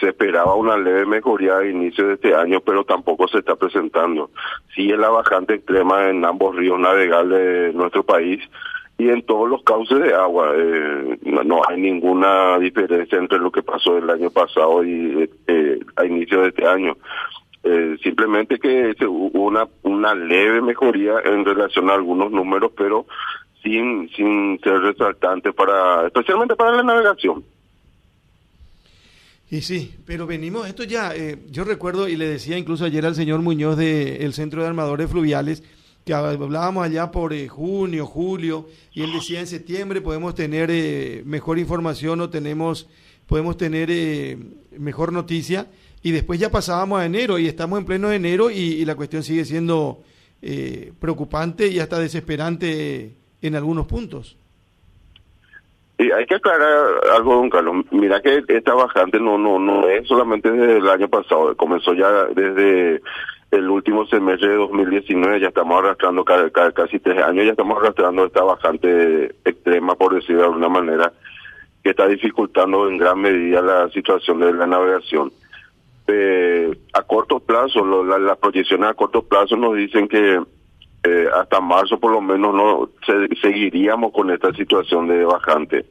se esperaba una leve mejoría a inicio de este año, pero tampoco se está presentando. Sigue la bajante extrema en ambos ríos navegables de nuestro país y en todos los cauces de agua. Eh, no, hay ninguna diferencia entre lo que pasó el año pasado y eh, a inicio de este año. Eh, simplemente que hubo una, una leve mejoría en relación a algunos números, pero sin, sin ser resaltante para, especialmente para la navegación. Y sí, pero venimos, esto ya, eh, yo recuerdo y le decía incluso ayer al señor Muñoz del Centro de Armadores Fluviales, que hablábamos allá por eh, junio, julio, y él decía en septiembre podemos tener eh, mejor información o tenemos, podemos tener mejor noticia, y después ya pasábamos a enero y estamos en pleno enero y, y la cuestión sigue siendo preocupante y hasta desesperante en algunos puntos. Y hay que aclarar algo, don Carlos. Mira que esta bajante no no no es solamente desde el año pasado, comenzó ya desde el último semestre de 2019, ya estamos arrastrando casi tres años, ya estamos arrastrando esta bajante extrema, por decirlo de alguna manera, que está dificultando en gran medida la situación de la navegación. Eh, a corto plazo, las proyecciones a corto plazo nos dicen que eh, hasta marzo por lo menos no seguiríamos con esta situación de bajante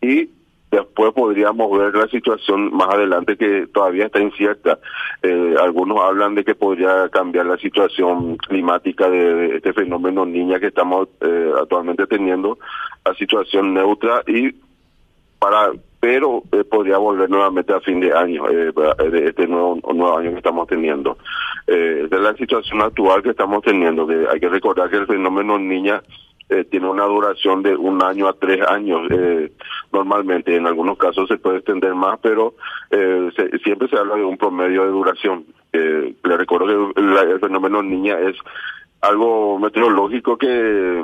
y después podríamos ver la situación más adelante que todavía está incierta. Eh, algunos hablan de que podría cambiar la situación climática de, este fenómeno niña que estamos eh, actualmente teniendo a situación neutra y para pero eh, podría volver nuevamente a fin de año, eh, de este nuevo, nuevo año que estamos teniendo. Eh, de la situación actual que estamos teniendo, que hay que recordar que el fenómeno niña eh, tiene una duración de un año a tres años eh, normalmente. En algunos casos se puede extender más, pero eh, siempre se habla de un promedio de duración. Eh, le recuerdo que el fenómeno niña es algo meteorológico que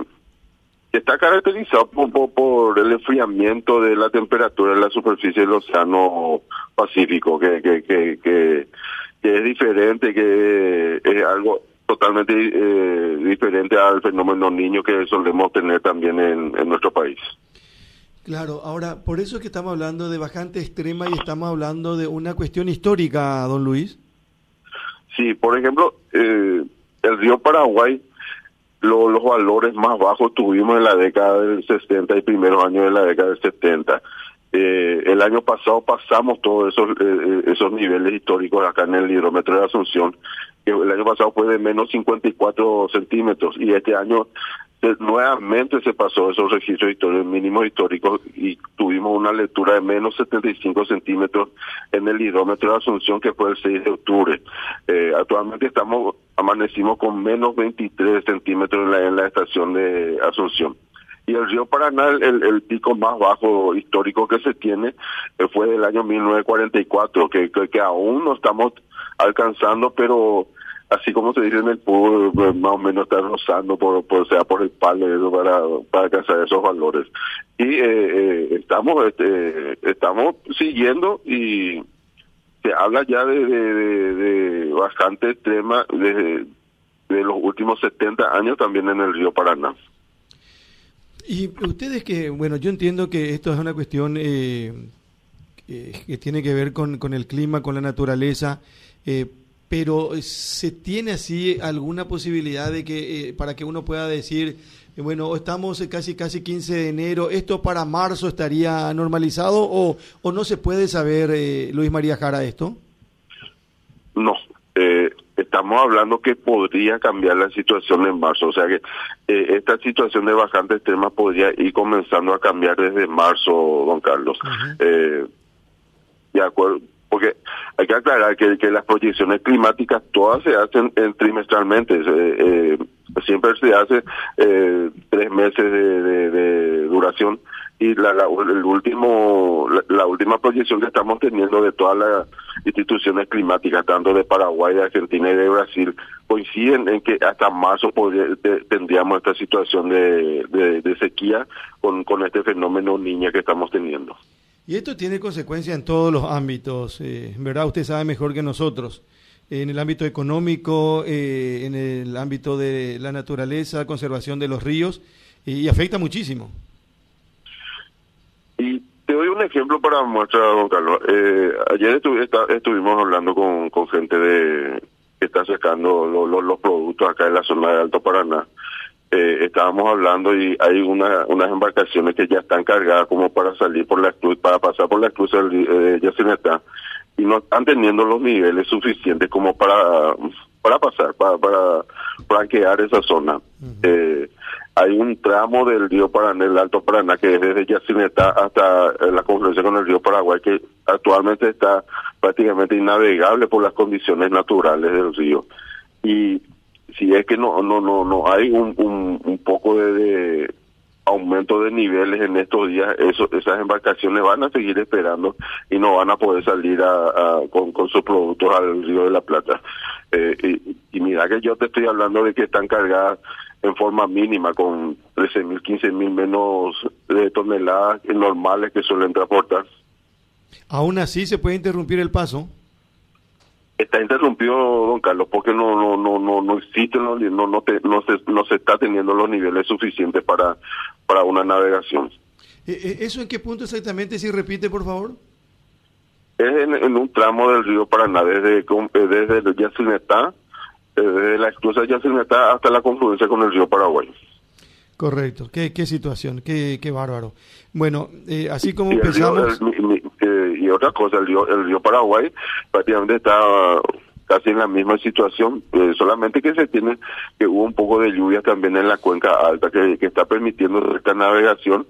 está caracterizado por, el enfriamiento de la temperatura en la superficie del Océano Pacífico, que, que, que, que, es diferente, que es algo totalmente eh, diferente al fenómeno niño que solemos tener también en, en nuestro país. Claro, ahora, por eso es que estamos hablando de bajante extrema y estamos hablando de una cuestión histórica, don Luis. Sí, por ejemplo, eh, el río Paraguay los valores más bajos tuvimos en la década del 60 y primeros años de la década del 70. Eh, el año pasado pasamos todos esos eh, eh, esos niveles históricos acá en el hidrómetro de Asunción. El año pasado fue de menos 54 centímetros y este año nuevamente se pasó esos registros históricos, mínimos históricos y tuvimos una lectura de menos 75 centímetros en el hidrómetro de Asunción que fue el 6 de octubre. Eh, actualmente estamos amanecimos con menos 23 centímetros en la, en la estación de Asunción. Y el río Paraná, el, el pico más bajo histórico que se tiene, eh, fue del año 1944, que, que, que aún no estamos alcanzando, pero así como se dice en el fútbol, pues, más o menos está rozando por, sea por el palo para, para alcanzar esos valores. Y eh, eh, estamos este, estamos siguiendo y se habla ya de, de, bastante extrema de, de los últimos 70 años también en el río Paraná. Y ustedes que, bueno, yo entiendo que esto es una cuestión eh, que tiene que ver con, con el clima, con la naturaleza, eh, pero ¿se tiene así alguna posibilidad de que eh, para que uno pueda decir, eh, bueno, estamos casi casi 15 de enero, esto para marzo estaría normalizado o, o no se puede saber, eh, Luis María Jara, esto? No, estamos hablando que podría cambiar la situación en marzo, o sea que esta situación de bajante extrema podría ir comenzando a cambiar desde marzo, don Carlos. de acuerdo porque hay que aclarar que, las proyecciones climáticas todas se hacen trimestralmente, eh, eh, siempre se hace eh, tres meses de, de, duración y la, la, el último la, última proyección que estamos teniendo de todas las instituciones climáticas tanto de Paraguay de Argentina y de Brasil coinciden en que hasta marzo tendríamos esta situación de, de, de sequía con, con este fenómeno niña que estamos teniendo. Y esto tiene consecuencias en todos los ámbitos, eh, verdad usted sabe mejor que nosotros, en el ámbito económico, eh, en el ámbito de la naturaleza, conservación de los ríos, y, afecta muchísimo. Y te doy un ejemplo para muestra, don Carlos. Eh, ayer estuvimos hablando con, con gente de que está sacando los productos acá en la zona de Alto Paraná. Eh, estábamos hablando y hay una, unas embarcaciones que ya están cargadas como para salir por la cruz, para pasar por la cruz de Yacineta y no están teniendo los niveles suficientes como para para pasar, para, para franquear esa zona. eh, hay un tramo del río Paraná, el Alto Paraná, que es desde Yacineta hasta eh, la confluencia con el río Paraguay, que actualmente está prácticamente innavegable por las condiciones naturales del río. Y si es que no no no no hay un, un, un poco de, aumento de niveles en estos días, eso, esas embarcaciones van a seguir esperando y no van a poder salir a, con sus productos al río de la Plata. Eh, y, y, mira que yo te estoy hablando de que están cargadas en forma mínima con 13 mil, 15 mil menos de toneladas normales que suelen transportar. Aún así se puede interrumpir el paso. Está interrumpido, don Carlos, porque no no no no no existen no no, te, no se no se está teniendo los niveles suficientes para para una navegación. ¿Eso en qué punto exactamente? Si repite, por favor. Es en, en un tramo del río Paraná, desde desde Yacinetá desde la esclusa de Yacinetá hasta la confluencia con el río Paraguay. Correcto, qué, qué situación, qué, qué bárbaro. Bueno, eh, así como. Río, el, mi, eh, otra cosa, el río, el río Paraguay prácticamente está casi en la misma situación, eh, solamente que se tiene, que hubo un poco de lluvia también en la cuenca alta que, está permitiendo esta navegación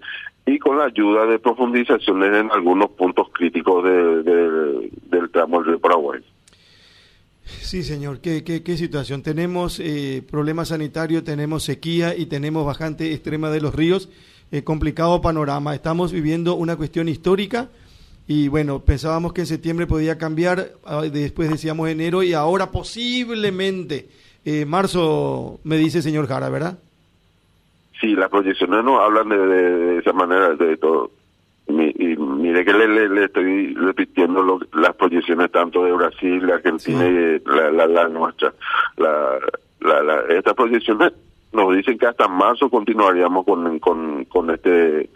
y con la ayuda de profundizaciones en algunos puntos críticos de, del tramo del río Paraguay. Sí, señor, qué, qué, qué situación. Tenemos eh, problemas sanitarios, tenemos sequía y tenemos bajante extrema de los ríos. Eh, complicado panorama. Estamos viviendo una cuestión histórica y bueno, pensábamos que en septiembre podía cambiar, después decíamos enero y ahora posiblemente eh, marzo, me dice señor Jara, ¿verdad? Sí, las proyecciones no hablan de, de, de esa manera de todo y mire que le, le, le estoy repitiendo lo, las proyecciones tanto de Brasil, de Argentina sí. y la, la, la, nuestra. La, la, la, estas proyecciones nos dicen que hasta marzo continuaríamos con, con, con este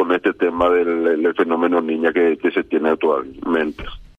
con este tema del, fenómeno niña que se tiene actualmente.